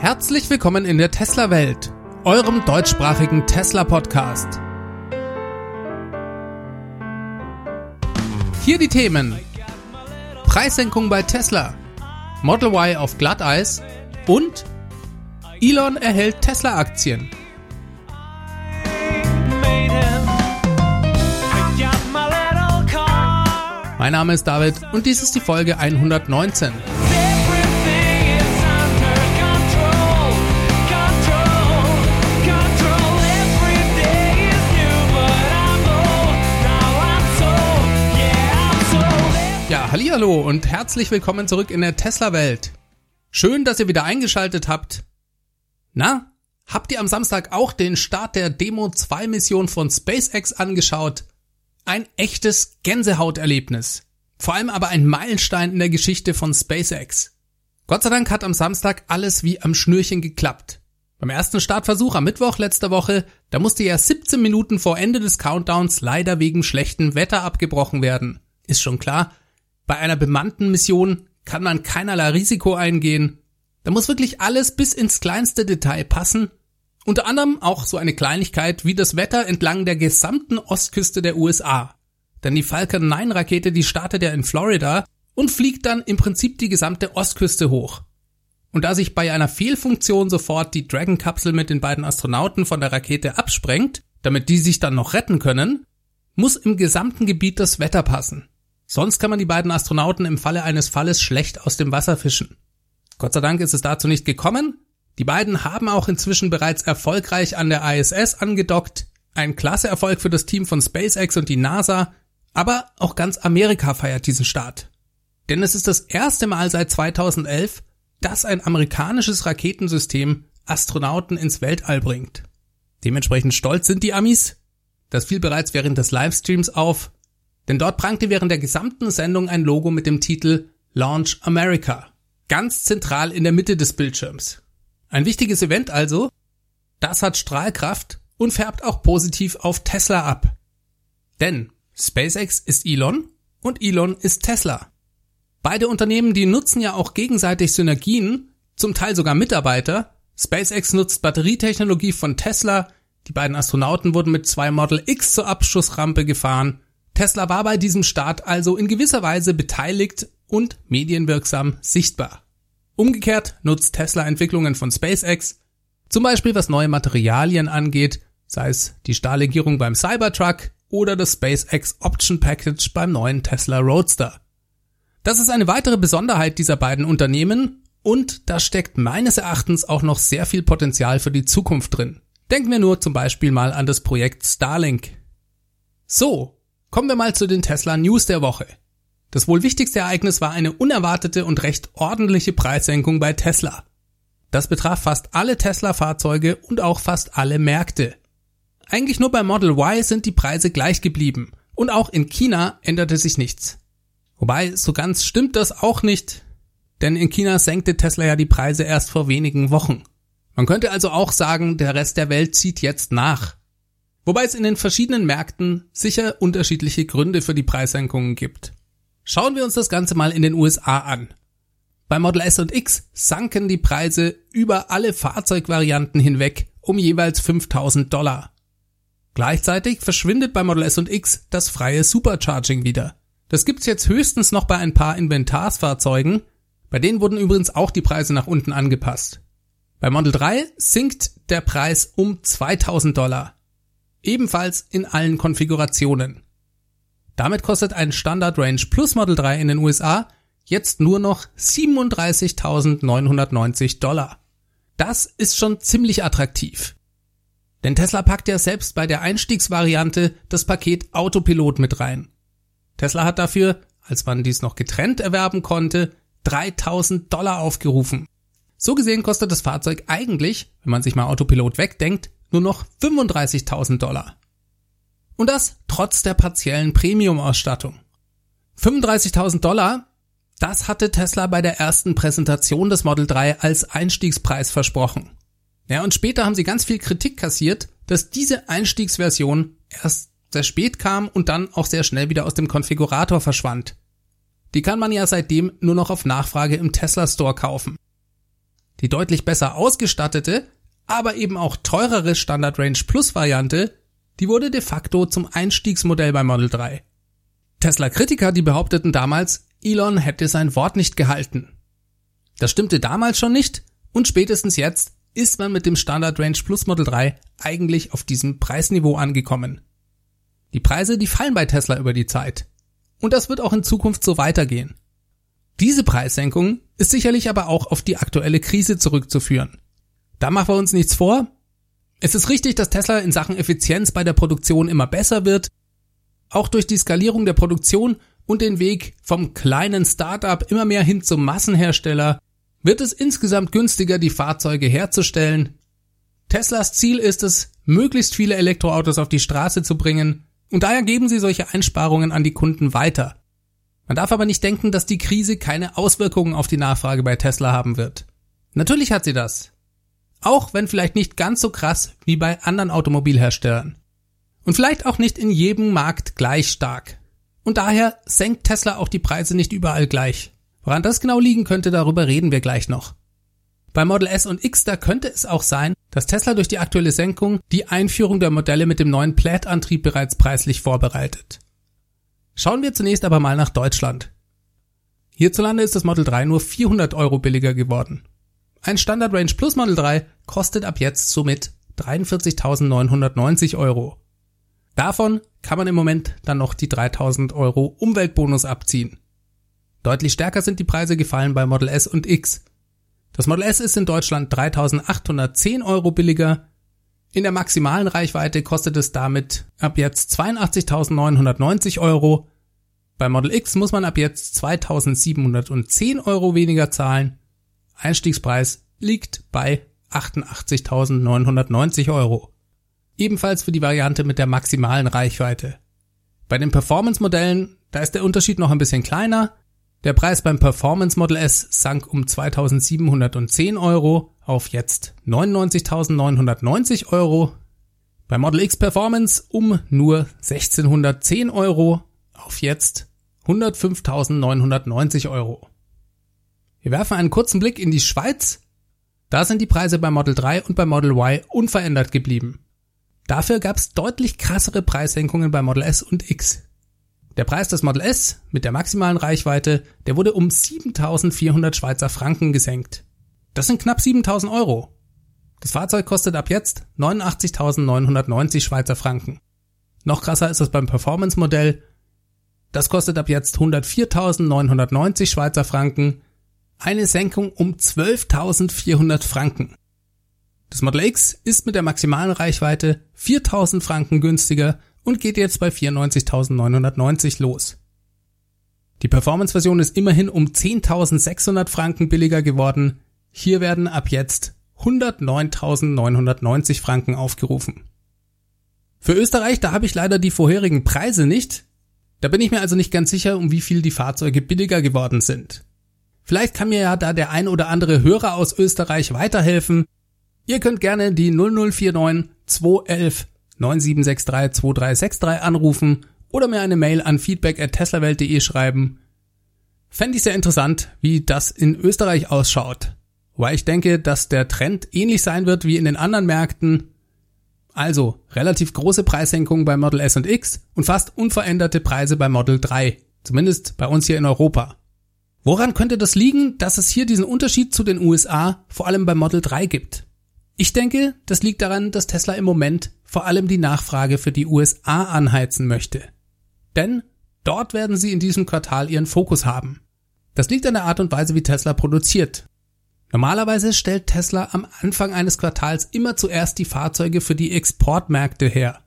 Herzlich willkommen in der Tesla-Welt, eurem deutschsprachigen Tesla-Podcast. Hier die Themen. Preissenkung bei Tesla, Model Y auf Glatteis und Elon erhält Tesla-Aktien. Mein Name ist David und dies ist die Folge 119. hallo und herzlich willkommen zurück in der Tesla-Welt. Schön, dass ihr wieder eingeschaltet habt. Na, habt ihr am Samstag auch den Start der Demo 2 Mission von SpaceX angeschaut? Ein echtes Gänsehauterlebnis. Vor allem aber ein Meilenstein in der Geschichte von SpaceX. Gott sei Dank hat am Samstag alles wie am Schnürchen geklappt. Beim ersten Startversuch am Mittwoch letzter Woche, da musste ja 17 Minuten vor Ende des Countdowns leider wegen schlechtem Wetter abgebrochen werden. Ist schon klar, bei einer bemannten Mission kann man keinerlei Risiko eingehen. Da muss wirklich alles bis ins kleinste Detail passen. Unter anderem auch so eine Kleinigkeit wie das Wetter entlang der gesamten Ostküste der USA. Denn die Falcon 9 Rakete, die startet ja in Florida und fliegt dann im Prinzip die gesamte Ostküste hoch. Und da sich bei einer Fehlfunktion sofort die Dragon-Kapsel mit den beiden Astronauten von der Rakete absprengt, damit die sich dann noch retten können, muss im gesamten Gebiet das Wetter passen. Sonst kann man die beiden Astronauten im Falle eines Falles schlecht aus dem Wasser fischen. Gott sei Dank ist es dazu nicht gekommen. Die beiden haben auch inzwischen bereits erfolgreich an der ISS angedockt. Ein klasse Erfolg für das Team von SpaceX und die NASA, aber auch ganz Amerika feiert diesen Start. Denn es ist das erste Mal seit 2011, dass ein amerikanisches Raketensystem Astronauten ins Weltall bringt. Dementsprechend stolz sind die Amis. Das fiel bereits während des Livestreams auf. Denn dort prangte während der gesamten Sendung ein Logo mit dem Titel Launch America. Ganz zentral in der Mitte des Bildschirms. Ein wichtiges Event also. Das hat Strahlkraft und färbt auch positiv auf Tesla ab. Denn SpaceX ist Elon und Elon ist Tesla. Beide Unternehmen, die nutzen ja auch gegenseitig Synergien, zum Teil sogar Mitarbeiter. SpaceX nutzt Batterietechnologie von Tesla, die beiden Astronauten wurden mit zwei Model X zur Abschussrampe gefahren Tesla war bei diesem Start also in gewisser Weise beteiligt und medienwirksam sichtbar. Umgekehrt nutzt Tesla Entwicklungen von SpaceX, zum Beispiel was neue Materialien angeht, sei es die Stahllegierung beim Cybertruck oder das SpaceX Option Package beim neuen Tesla Roadster. Das ist eine weitere Besonderheit dieser beiden Unternehmen und da steckt meines Erachtens auch noch sehr viel Potenzial für die Zukunft drin. Denken wir nur zum Beispiel mal an das Projekt Starlink. So, Kommen wir mal zu den Tesla News der Woche. Das wohl wichtigste Ereignis war eine unerwartete und recht ordentliche Preissenkung bei Tesla. Das betraf fast alle Tesla-Fahrzeuge und auch fast alle Märkte. Eigentlich nur bei Model Y sind die Preise gleich geblieben und auch in China änderte sich nichts. Wobei, so ganz stimmt das auch nicht, denn in China senkte Tesla ja die Preise erst vor wenigen Wochen. Man könnte also auch sagen, der Rest der Welt zieht jetzt nach. Wobei es in den verschiedenen Märkten sicher unterschiedliche Gründe für die Preissenkungen gibt. Schauen wir uns das Ganze mal in den USA an. Bei Model S und X sanken die Preise über alle Fahrzeugvarianten hinweg um jeweils 5000 Dollar. Gleichzeitig verschwindet bei Model S und X das freie Supercharging wieder. Das gibt's jetzt höchstens noch bei ein paar Inventarsfahrzeugen, bei denen wurden übrigens auch die Preise nach unten angepasst. Bei Model 3 sinkt der Preis um 2000 Dollar. Ebenfalls in allen Konfigurationen. Damit kostet ein Standard Range Plus Model 3 in den USA jetzt nur noch 37.990 Dollar. Das ist schon ziemlich attraktiv. Denn Tesla packt ja selbst bei der Einstiegsvariante das Paket Autopilot mit rein. Tesla hat dafür, als man dies noch getrennt erwerben konnte, 3000 Dollar aufgerufen. So gesehen kostet das Fahrzeug eigentlich, wenn man sich mal Autopilot wegdenkt, nur noch 35.000 Dollar. Und das trotz der partiellen Premium-Ausstattung. 35.000 Dollar, das hatte Tesla bei der ersten Präsentation des Model 3 als Einstiegspreis versprochen. Ja, und später haben sie ganz viel Kritik kassiert, dass diese Einstiegsversion erst sehr spät kam und dann auch sehr schnell wieder aus dem Konfigurator verschwand. Die kann man ja seitdem nur noch auf Nachfrage im Tesla Store kaufen. die deutlich besser ausgestattete, aber eben auch teurere Standard Range Plus Variante, die wurde de facto zum Einstiegsmodell bei Model 3. Tesla-Kritiker, die behaupteten damals, Elon hätte sein Wort nicht gehalten. Das stimmte damals schon nicht und spätestens jetzt ist man mit dem Standard Range Plus Model 3 eigentlich auf diesem Preisniveau angekommen. Die Preise, die fallen bei Tesla über die Zeit. Und das wird auch in Zukunft so weitergehen. Diese Preissenkung ist sicherlich aber auch auf die aktuelle Krise zurückzuführen. Da machen wir uns nichts vor. Es ist richtig, dass Tesla in Sachen Effizienz bei der Produktion immer besser wird. Auch durch die Skalierung der Produktion und den Weg vom kleinen Startup immer mehr hin zum Massenhersteller wird es insgesamt günstiger, die Fahrzeuge herzustellen. Teslas Ziel ist es, möglichst viele Elektroautos auf die Straße zu bringen und daher geben sie solche Einsparungen an die Kunden weiter. Man darf aber nicht denken, dass die Krise keine Auswirkungen auf die Nachfrage bei Tesla haben wird. Natürlich hat sie das. Auch wenn vielleicht nicht ganz so krass wie bei anderen Automobilherstellern. Und vielleicht auch nicht in jedem Markt gleich stark. Und daher senkt Tesla auch die Preise nicht überall gleich. Woran das genau liegen könnte, darüber reden wir gleich noch. Bei Model S und X, da könnte es auch sein, dass Tesla durch die aktuelle Senkung die Einführung der Modelle mit dem neuen Plaid-Antrieb bereits preislich vorbereitet. Schauen wir zunächst aber mal nach Deutschland. Hierzulande ist das Model 3 nur 400 Euro billiger geworden. Ein Standard Range Plus Model 3 kostet ab jetzt somit 43.990 Euro. Davon kann man im Moment dann noch die 3000 Euro Umweltbonus abziehen. Deutlich stärker sind die Preise gefallen bei Model S und X. Das Model S ist in Deutschland 3810 Euro billiger, in der maximalen Reichweite kostet es damit ab jetzt 82.990 Euro. Bei Model X muss man ab jetzt 2.710 Euro weniger zahlen. Einstiegspreis liegt bei 88.990 Euro. Ebenfalls für die Variante mit der maximalen Reichweite. Bei den Performance-Modellen, da ist der Unterschied noch ein bisschen kleiner. Der Preis beim Performance Model S sank um 2710 Euro auf jetzt 99.990 Euro. Bei Model X Performance um nur 1610 Euro auf jetzt 105.990 Euro. Wir werfen einen kurzen Blick in die Schweiz. Da sind die Preise bei Model 3 und bei Model Y unverändert geblieben. Dafür gab es deutlich krassere Preissenkungen bei Model S und X. Der Preis des Model S mit der maximalen Reichweite, der wurde um 7400 Schweizer Franken gesenkt. Das sind knapp 7000 Euro. Das Fahrzeug kostet ab jetzt 89.990 Schweizer Franken. Noch krasser ist es beim Performance-Modell. Das kostet ab jetzt 104.990 Schweizer Franken. Eine Senkung um 12.400 Franken. Das Model X ist mit der maximalen Reichweite 4.000 Franken günstiger und geht jetzt bei 94.990 los. Die Performance-Version ist immerhin um 10.600 Franken billiger geworden. Hier werden ab jetzt 109.990 Franken aufgerufen. Für Österreich, da habe ich leider die vorherigen Preise nicht. Da bin ich mir also nicht ganz sicher, um wie viel die Fahrzeuge billiger geworden sind. Vielleicht kann mir ja da der ein oder andere Hörer aus Österreich weiterhelfen. Ihr könnt gerne die 0049 211 9763 2363 anrufen oder mir eine Mail an feedback at teslawelt.de schreiben. Fände ich sehr interessant, wie das in Österreich ausschaut. Weil ich denke, dass der Trend ähnlich sein wird wie in den anderen Märkten. Also relativ große Preissenkungen bei Model S und X und fast unveränderte Preise bei Model 3. Zumindest bei uns hier in Europa. Woran könnte das liegen, dass es hier diesen Unterschied zu den USA vor allem bei Model 3 gibt? Ich denke, das liegt daran, dass Tesla im Moment vor allem die Nachfrage für die USA anheizen möchte. Denn dort werden sie in diesem Quartal ihren Fokus haben. Das liegt an der Art und Weise, wie Tesla produziert. Normalerweise stellt Tesla am Anfang eines Quartals immer zuerst die Fahrzeuge für die Exportmärkte her.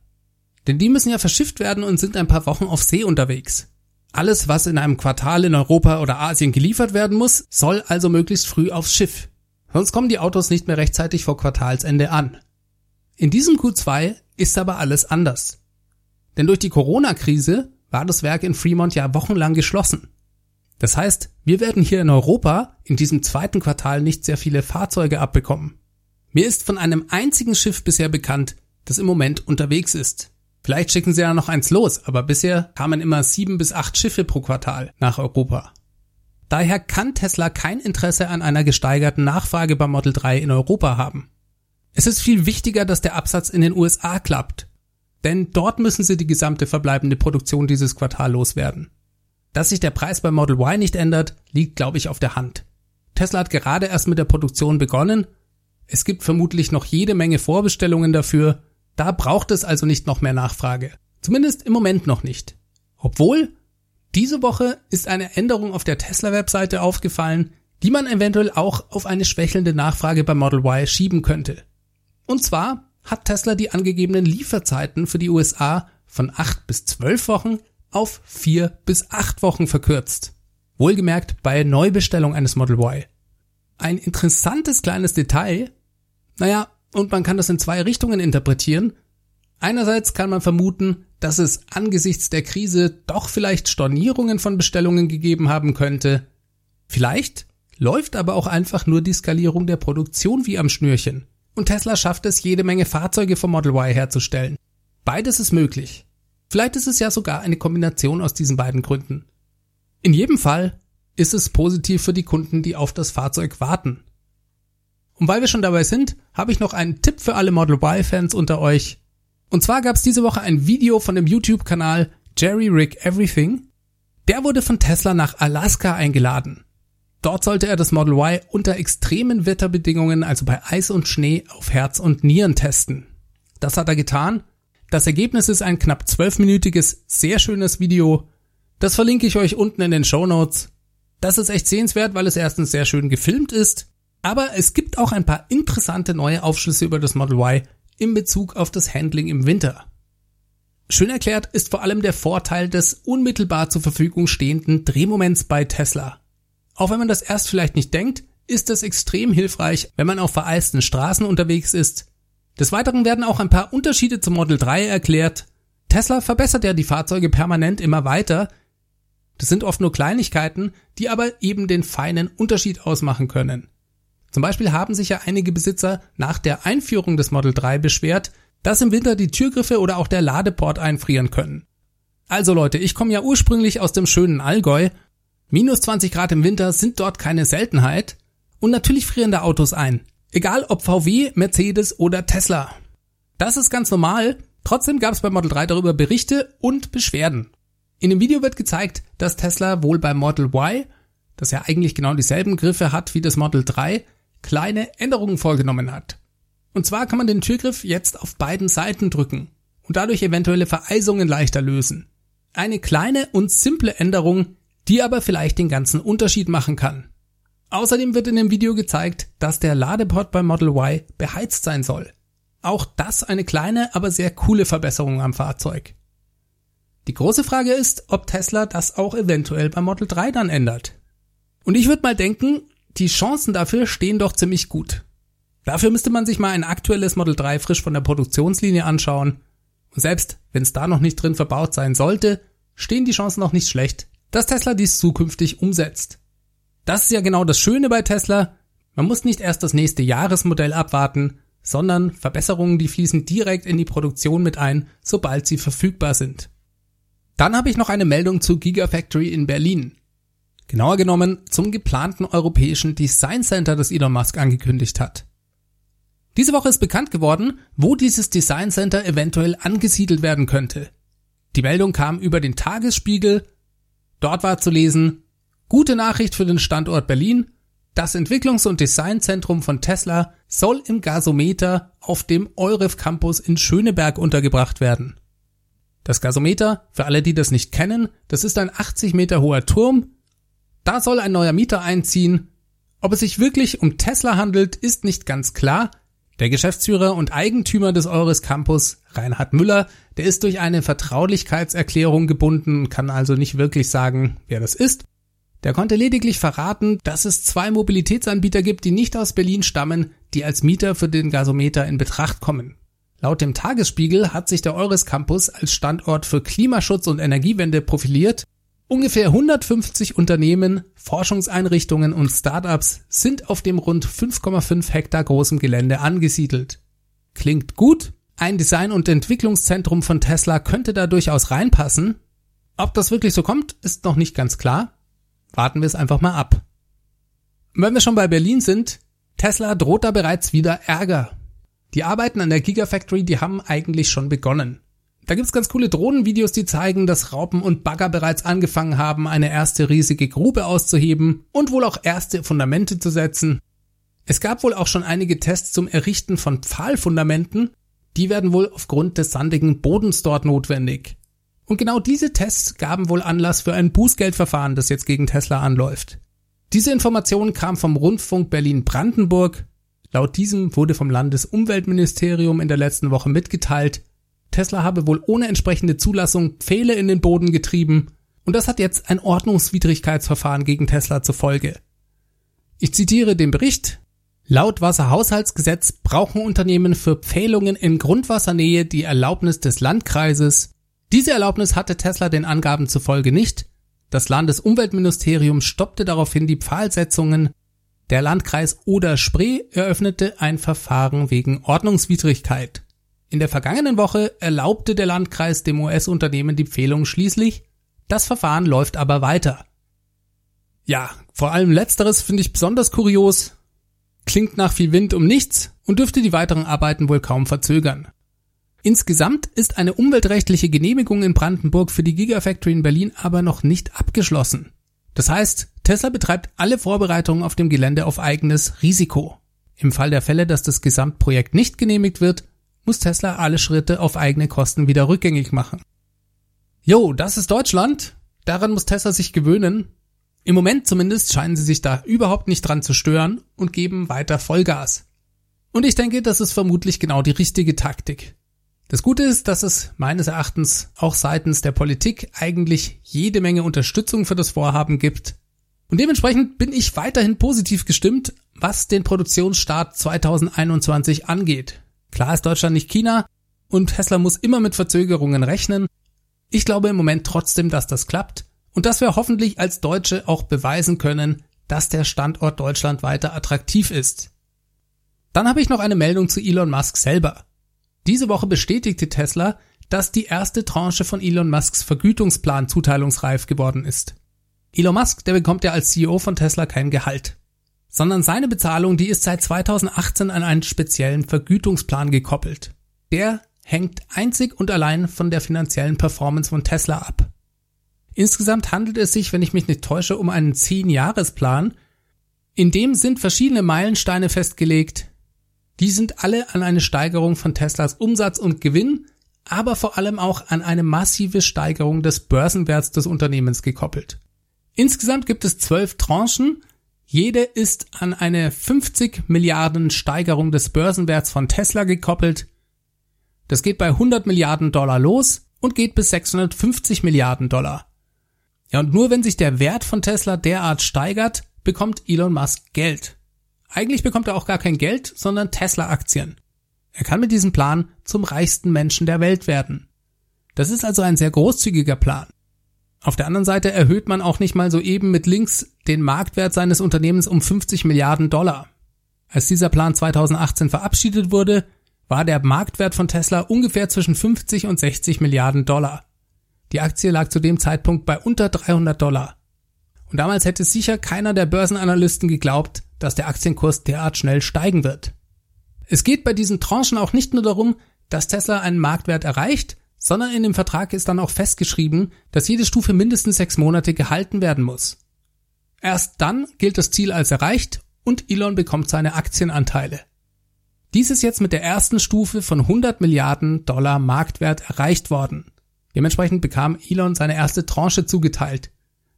Denn die müssen ja verschifft werden und sind ein paar Wochen auf See unterwegs. Alles, was in einem Quartal in Europa oder Asien geliefert werden muss, soll also möglichst früh aufs Schiff. Sonst kommen die Autos nicht mehr rechtzeitig vor Quartalsende an. In diesem Q2 ist aber alles anders. Denn durch die Corona-Krise war das Werk in Fremont ja wochenlang geschlossen. Das heißt, wir werden hier in Europa in diesem zweiten Quartal nicht sehr viele Fahrzeuge abbekommen. Mir ist von einem einzigen Schiff bisher bekannt, das im Moment unterwegs ist. Vielleicht schicken sie ja noch eins los, aber bisher kamen immer sieben bis acht Schiffe pro Quartal nach Europa. Daher kann Tesla kein Interesse an einer gesteigerten Nachfrage beim Model 3 in Europa haben. Es ist viel wichtiger, dass der Absatz in den USA klappt. Denn dort müssen sie die gesamte verbleibende Produktion dieses Quartal loswerden. Dass sich der Preis beim Model Y nicht ändert, liegt, glaube ich, auf der Hand. Tesla hat gerade erst mit der Produktion begonnen. Es gibt vermutlich noch jede Menge Vorbestellungen dafür. Da braucht es also nicht noch mehr Nachfrage. Zumindest im Moment noch nicht. Obwohl, diese Woche ist eine Änderung auf der Tesla-Webseite aufgefallen, die man eventuell auch auf eine schwächelnde Nachfrage beim Model Y schieben könnte. Und zwar hat Tesla die angegebenen Lieferzeiten für die USA von 8 bis 12 Wochen auf 4 bis 8 Wochen verkürzt. Wohlgemerkt bei Neubestellung eines Model Y. Ein interessantes kleines Detail. Naja, und man kann das in zwei Richtungen interpretieren. Einerseits kann man vermuten, dass es angesichts der Krise doch vielleicht Stornierungen von Bestellungen gegeben haben könnte. Vielleicht läuft aber auch einfach nur die Skalierung der Produktion wie am Schnürchen. Und Tesla schafft es, jede Menge Fahrzeuge vom Model Y herzustellen. Beides ist möglich. Vielleicht ist es ja sogar eine Kombination aus diesen beiden Gründen. In jedem Fall ist es positiv für die Kunden, die auf das Fahrzeug warten. Und weil wir schon dabei sind, habe ich noch einen Tipp für alle Model Y-Fans unter euch. Und zwar gab es diese Woche ein Video von dem YouTube-Kanal Jerry Rick Everything. Der wurde von Tesla nach Alaska eingeladen. Dort sollte er das Model Y unter extremen Wetterbedingungen, also bei Eis und Schnee, auf Herz und Nieren testen. Das hat er getan. Das Ergebnis ist ein knapp zwölfminütiges, sehr schönes Video. Das verlinke ich euch unten in den Show Notes. Das ist echt sehenswert, weil es erstens sehr schön gefilmt ist, aber es gibt auch ein paar interessante neue Aufschlüsse über das Model Y in Bezug auf das Handling im Winter. Schön erklärt ist vor allem der Vorteil des unmittelbar zur Verfügung stehenden Drehmoments bei Tesla. Auch wenn man das erst vielleicht nicht denkt, ist das extrem hilfreich, wenn man auf vereisten Straßen unterwegs ist. Des Weiteren werden auch ein paar Unterschiede zum Model 3 erklärt. Tesla verbessert ja die Fahrzeuge permanent immer weiter. Das sind oft nur Kleinigkeiten, die aber eben den feinen Unterschied ausmachen können. Zum Beispiel haben sich ja einige Besitzer nach der Einführung des Model 3 beschwert, dass im Winter die Türgriffe oder auch der Ladeport einfrieren können. Also Leute, ich komme ja ursprünglich aus dem schönen Allgäu Minus 20 Grad im Winter sind dort keine Seltenheit. Und natürlich frieren da Autos ein. Egal ob VW, Mercedes oder Tesla. Das ist ganz normal. Trotzdem gab es beim Model 3 darüber Berichte und Beschwerden. In dem Video wird gezeigt, dass Tesla wohl beim Model Y, das ja eigentlich genau dieselben Griffe hat wie das Model 3, kleine Änderungen vorgenommen hat. Und zwar kann man den Türgriff jetzt auf beiden Seiten drücken und dadurch eventuelle Vereisungen leichter lösen. Eine kleine und simple Änderung, die aber vielleicht den ganzen Unterschied machen kann. Außerdem wird in dem Video gezeigt, dass der Ladeport beim Model Y beheizt sein soll. Auch das eine kleine, aber sehr coole Verbesserung am Fahrzeug. Die große Frage ist, ob Tesla das auch eventuell beim Model 3 dann ändert. Und ich würde mal denken, die Chancen dafür stehen doch ziemlich gut. Dafür müsste man sich mal ein aktuelles Model 3 frisch von der Produktionslinie anschauen. Und selbst wenn es da noch nicht drin verbaut sein sollte, stehen die Chancen noch nicht schlecht, dass Tesla dies zukünftig umsetzt. Das ist ja genau das Schöne bei Tesla. Man muss nicht erst das nächste Jahresmodell abwarten, sondern Verbesserungen, die fließen direkt in die Produktion mit ein, sobald sie verfügbar sind. Dann habe ich noch eine Meldung zu Gigafactory in Berlin. Genauer genommen zum geplanten europäischen Design Center, das Elon Musk angekündigt hat. Diese Woche ist bekannt geworden, wo dieses Design Center eventuell angesiedelt werden könnte. Die Meldung kam über den Tagesspiegel Dort war zu lesen, gute Nachricht für den Standort Berlin, das Entwicklungs- und Designzentrum von Tesla soll im Gasometer auf dem Euref Campus in Schöneberg untergebracht werden. Das Gasometer, für alle, die das nicht kennen, das ist ein 80 Meter hoher Turm. Da soll ein neuer Mieter einziehen. Ob es sich wirklich um Tesla handelt, ist nicht ganz klar, der Geschäftsführer und Eigentümer des Eures Campus, Reinhard Müller, der ist durch eine Vertraulichkeitserklärung gebunden, kann also nicht wirklich sagen, wer das ist. Der konnte lediglich verraten, dass es zwei Mobilitätsanbieter gibt, die nicht aus Berlin stammen, die als Mieter für den Gasometer in Betracht kommen. Laut dem Tagesspiegel hat sich der Eures Campus als Standort für Klimaschutz und Energiewende profiliert Ungefähr 150 Unternehmen, Forschungseinrichtungen und Startups sind auf dem rund 5,5 Hektar großen Gelände angesiedelt. Klingt gut? Ein Design- und Entwicklungszentrum von Tesla könnte da durchaus reinpassen. Ob das wirklich so kommt, ist noch nicht ganz klar. Warten wir es einfach mal ab. Wenn wir schon bei Berlin sind, Tesla droht da bereits wieder Ärger. Die Arbeiten an der Gigafactory, die haben eigentlich schon begonnen. Da gibt's ganz coole Drohnenvideos, die zeigen, dass Raupen und Bagger bereits angefangen haben, eine erste riesige Grube auszuheben und wohl auch erste Fundamente zu setzen. Es gab wohl auch schon einige Tests zum Errichten von Pfahlfundamenten. Die werden wohl aufgrund des sandigen Bodens dort notwendig. Und genau diese Tests gaben wohl Anlass für ein Bußgeldverfahren, das jetzt gegen Tesla anläuft. Diese Information kam vom Rundfunk Berlin-Brandenburg. Laut diesem wurde vom Landesumweltministerium in der letzten Woche mitgeteilt, Tesla habe wohl ohne entsprechende Zulassung Pfähle in den Boden getrieben und das hat jetzt ein Ordnungswidrigkeitsverfahren gegen Tesla zur Folge. Ich zitiere den Bericht. Laut Wasserhaushaltsgesetz brauchen Unternehmen für Pfählungen in Grundwassernähe die Erlaubnis des Landkreises. Diese Erlaubnis hatte Tesla den Angaben zufolge nicht. Das Landesumweltministerium stoppte daraufhin die Pfahlsetzungen. Der Landkreis Oder-Spree eröffnete ein Verfahren wegen Ordnungswidrigkeit. In der vergangenen Woche erlaubte der Landkreis dem US-Unternehmen die Pfählung schließlich. Das Verfahren läuft aber weiter. Ja, vor allem letzteres finde ich besonders kurios. Klingt nach viel Wind um nichts und dürfte die weiteren Arbeiten wohl kaum verzögern. Insgesamt ist eine umweltrechtliche Genehmigung in Brandenburg für die Gigafactory in Berlin aber noch nicht abgeschlossen. Das heißt, Tesla betreibt alle Vorbereitungen auf dem Gelände auf eigenes Risiko. Im Fall der Fälle, dass das Gesamtprojekt nicht genehmigt wird, muss Tesla alle Schritte auf eigene Kosten wieder rückgängig machen. Jo, das ist Deutschland. Daran muss Tesla sich gewöhnen. Im Moment zumindest scheinen sie sich da überhaupt nicht dran zu stören und geben weiter Vollgas. Und ich denke, das ist vermutlich genau die richtige Taktik. Das Gute ist, dass es meines Erachtens auch seitens der Politik eigentlich jede Menge Unterstützung für das Vorhaben gibt. Und dementsprechend bin ich weiterhin positiv gestimmt, was den Produktionsstart 2021 angeht. Klar ist Deutschland nicht China und Tesla muss immer mit Verzögerungen rechnen. Ich glaube im Moment trotzdem, dass das klappt und dass wir hoffentlich als Deutsche auch beweisen können, dass der Standort Deutschland weiter attraktiv ist. Dann habe ich noch eine Meldung zu Elon Musk selber. Diese Woche bestätigte Tesla, dass die erste Tranche von Elon Musks Vergütungsplan zuteilungsreif geworden ist. Elon Musk, der bekommt ja als CEO von Tesla kein Gehalt sondern seine Bezahlung, die ist seit 2018 an einen speziellen Vergütungsplan gekoppelt. Der hängt einzig und allein von der finanziellen Performance von Tesla ab. Insgesamt handelt es sich, wenn ich mich nicht täusche, um einen 10-Jahres-Plan. In dem sind verschiedene Meilensteine festgelegt. Die sind alle an eine Steigerung von Teslas Umsatz und Gewinn, aber vor allem auch an eine massive Steigerung des Börsenwerts des Unternehmens gekoppelt. Insgesamt gibt es zwölf Tranchen, jede ist an eine 50 Milliarden Steigerung des Börsenwerts von Tesla gekoppelt. Das geht bei 100 Milliarden Dollar los und geht bis 650 Milliarden Dollar. Ja, und nur wenn sich der Wert von Tesla derart steigert, bekommt Elon Musk Geld. Eigentlich bekommt er auch gar kein Geld, sondern Tesla-Aktien. Er kann mit diesem Plan zum reichsten Menschen der Welt werden. Das ist also ein sehr großzügiger Plan. Auf der anderen Seite erhöht man auch nicht mal so eben mit links den Marktwert seines Unternehmens um 50 Milliarden Dollar. Als dieser Plan 2018 verabschiedet wurde, war der Marktwert von Tesla ungefähr zwischen 50 und 60 Milliarden Dollar. Die Aktie lag zu dem Zeitpunkt bei unter 300 Dollar. Und damals hätte sicher keiner der Börsenanalysten geglaubt, dass der Aktienkurs derart schnell steigen wird. Es geht bei diesen Tranchen auch nicht nur darum, dass Tesla einen Marktwert erreicht, sondern in dem Vertrag ist dann auch festgeschrieben, dass jede Stufe mindestens sechs Monate gehalten werden muss. Erst dann gilt das Ziel als erreicht und Elon bekommt seine Aktienanteile. Dies ist jetzt mit der ersten Stufe von 100 Milliarden Dollar Marktwert erreicht worden. Dementsprechend bekam Elon seine erste Tranche zugeteilt.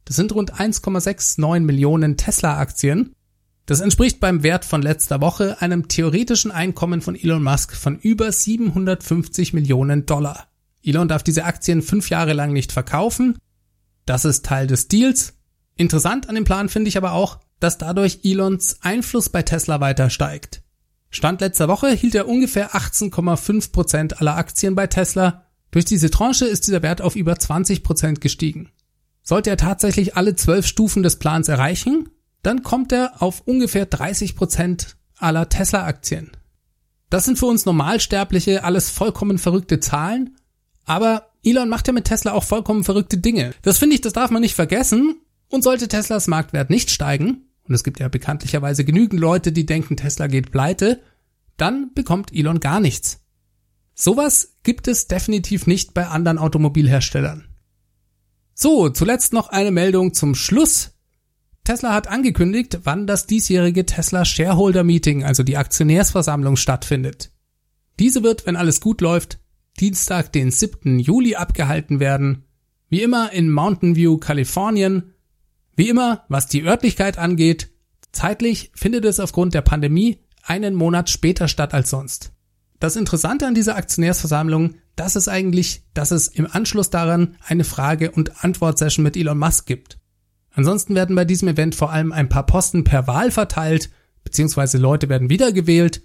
Das sind rund 1,69 Millionen Tesla-Aktien. Das entspricht beim Wert von letzter Woche einem theoretischen Einkommen von Elon Musk von über 750 Millionen Dollar. Elon darf diese Aktien fünf Jahre lang nicht verkaufen. Das ist Teil des Deals. Interessant an dem Plan finde ich aber auch, dass dadurch Elons Einfluss bei Tesla weiter steigt. Stand letzter Woche hielt er ungefähr 18,5 Prozent aller Aktien bei Tesla. Durch diese Tranche ist dieser Wert auf über 20 Prozent gestiegen. Sollte er tatsächlich alle zwölf Stufen des Plans erreichen, dann kommt er auf ungefähr 30 Prozent aller Tesla-Aktien. Das sind für uns Normalsterbliche alles vollkommen verrückte Zahlen aber Elon macht ja mit Tesla auch vollkommen verrückte Dinge. Das finde ich, das darf man nicht vergessen. Und sollte Teslas Marktwert nicht steigen, und es gibt ja bekanntlicherweise genügend Leute, die denken, Tesla geht pleite, dann bekommt Elon gar nichts. Sowas gibt es definitiv nicht bei anderen Automobilherstellern. So, zuletzt noch eine Meldung zum Schluss. Tesla hat angekündigt, wann das diesjährige Tesla Shareholder Meeting, also die Aktionärsversammlung, stattfindet. Diese wird, wenn alles gut läuft, Dienstag, den 7. Juli abgehalten werden. Wie immer in Mountain View, Kalifornien. Wie immer, was die Örtlichkeit angeht, zeitlich findet es aufgrund der Pandemie einen Monat später statt als sonst. Das Interessante an dieser Aktionärsversammlung, das ist eigentlich, dass es im Anschluss daran eine Frage- und Antwort-Session mit Elon Musk gibt. Ansonsten werden bei diesem Event vor allem ein paar Posten per Wahl verteilt, beziehungsweise Leute werden wiedergewählt.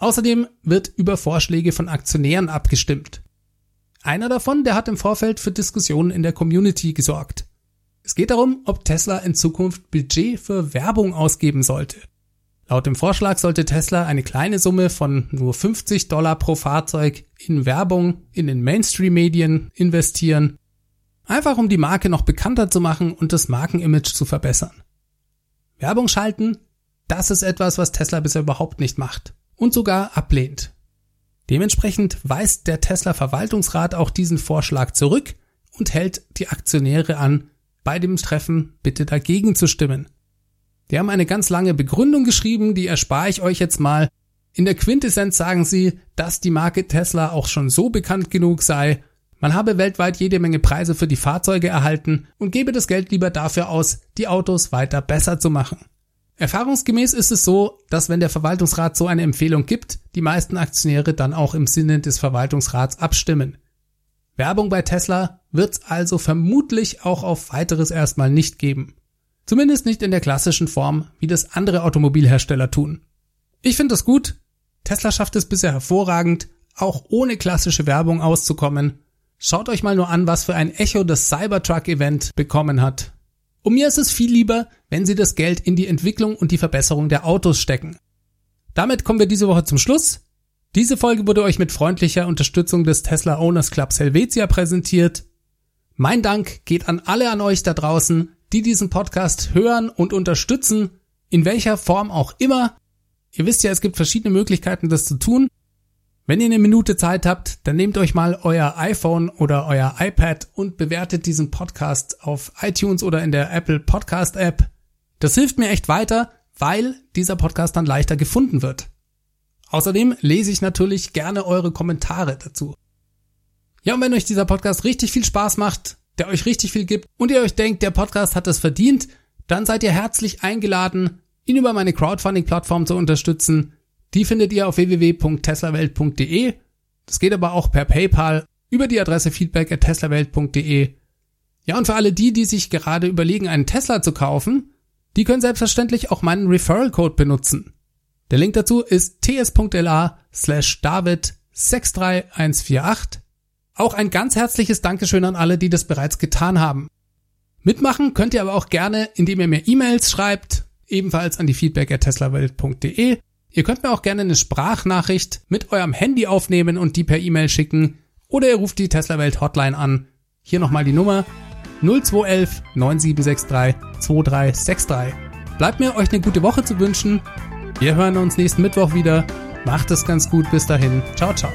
Außerdem wird über Vorschläge von Aktionären abgestimmt. Einer davon, der hat im Vorfeld für Diskussionen in der Community gesorgt. Es geht darum, ob Tesla in Zukunft Budget für Werbung ausgeben sollte. Laut dem Vorschlag sollte Tesla eine kleine Summe von nur 50 Dollar pro Fahrzeug in Werbung in den Mainstream-Medien investieren Einfach um die Marke noch bekannter zu machen und das Markenimage zu verbessern. Werbung schalten, das ist etwas, was Tesla bisher überhaupt nicht macht und sogar ablehnt. Dementsprechend weist der Tesla Verwaltungsrat auch diesen Vorschlag zurück und hält die Aktionäre an, bei dem Treffen bitte dagegen zu stimmen. Die haben eine ganz lange Begründung geschrieben, die erspare ich euch jetzt mal. In der Quintessenz sagen sie, dass die Marke Tesla auch schon so bekannt genug sei man habe weltweit jede Menge Preise für die Fahrzeuge erhalten und gebe das Geld lieber dafür aus, die Autos weiter besser zu machen. Erfahrungsgemäß ist es so, dass wenn der Verwaltungsrat so eine Empfehlung gibt, die meisten Aktionäre dann auch im Sinne des Verwaltungsrats abstimmen. Werbung bei Tesla wird's also vermutlich auch auf weiteres erstmal nicht geben. Zumindest nicht in der klassischen Form, wie das andere Automobilhersteller tun. Ich finde das gut. Tesla schafft es bisher hervorragend, auch ohne klassische Werbung auszukommen Schaut euch mal nur an, was für ein Echo das Cybertruck-Event bekommen hat. Und mir ist es viel lieber, wenn sie das Geld in die Entwicklung und die Verbesserung der Autos stecken. Damit kommen wir diese Woche zum Schluss. Diese Folge wurde euch mit freundlicher Unterstützung des Tesla Owners Clubs Helvetia präsentiert. Mein Dank geht an alle an euch da draußen, die diesen Podcast hören und unterstützen, in welcher Form auch immer. Ihr wisst ja, es gibt verschiedene Möglichkeiten, das zu tun. Wenn ihr eine Minute Zeit habt, dann nehmt euch mal euer iPhone oder euer iPad und bewertet diesen Podcast auf iTunes oder in der Apple Podcast App. Das hilft mir echt weiter, weil dieser Podcast dann leichter gefunden wird. Außerdem lese ich natürlich gerne eure Kommentare dazu. Ja, und wenn euch dieser Podcast richtig viel Spaß macht, der euch richtig viel gibt und ihr euch denkt, der Podcast hat es verdient, dann seid ihr herzlich eingeladen, ihn über meine Crowdfunding-Plattform zu unterstützen. Die findet ihr auf www.teslawelt.de. Das geht aber auch per PayPal über die Adresse feedback. Ja, und für alle die, die sich gerade überlegen, einen Tesla zu kaufen, die können selbstverständlich auch meinen Referral Code benutzen. Der Link dazu ist ts.la slash david 63148. Auch ein ganz herzliches Dankeschön an alle, die das bereits getan haben. Mitmachen könnt ihr aber auch gerne, indem ihr mir E-Mails schreibt, ebenfalls an die feedback Ihr könnt mir auch gerne eine Sprachnachricht mit eurem Handy aufnehmen und die per E-Mail schicken oder ihr ruft die Tesla Welt Hotline an. Hier nochmal die Nummer 0211 9763 2363. Bleibt mir euch eine gute Woche zu wünschen. Wir hören uns nächsten Mittwoch wieder. Macht es ganz gut. Bis dahin. Ciao, ciao.